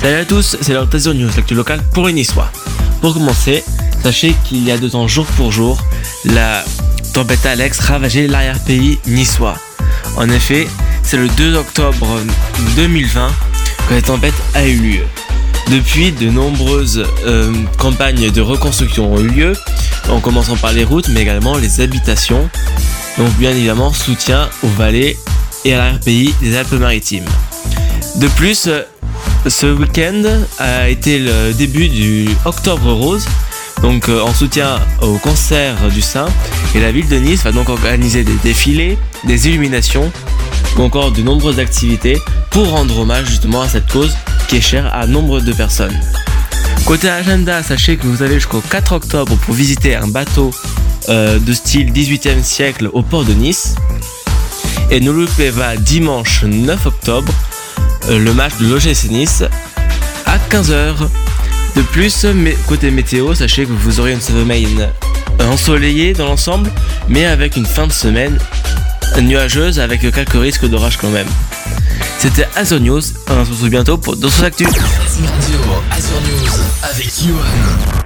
Salut à tous, c'est Tasio News, l'actu locale pour une histoire. Pour commencer, sachez qu'il y a deux ans jour pour jour, la tempête Alex ravageait l'arrière-pays niçois. En effet, c'est le 2 octobre 2020 que la tempête a eu lieu. Depuis, de nombreuses euh, campagnes de reconstruction ont eu lieu, en commençant par les routes, mais également les habitations. Donc bien évidemment, soutien aux vallées et à l'arrière-pays des Alpes-Maritimes. De plus, ce week-end a été le début du Octobre Rose, donc euh, en soutien au concert du Saint. Et la ville de Nice va donc organiser des défilés, des illuminations ou encore de nombreuses activités pour rendre hommage justement à cette cause qui est chère à nombre de personnes. Côté agenda, sachez que vous avez jusqu'au 4 octobre pour visiter un bateau euh, de style 18e siècle au port de Nice. Et ne loupez pas dimanche 9 octobre euh, le match de l'OGC Nice à 15h. De plus, côté météo, sachez que vous aurez une semaine ensoleillée dans l'ensemble, mais avec une fin de semaine nuageuse avec quelques risques d'orage quand même. C'était Azure News, on se retrouve bientôt pour d'autres actus. Azure.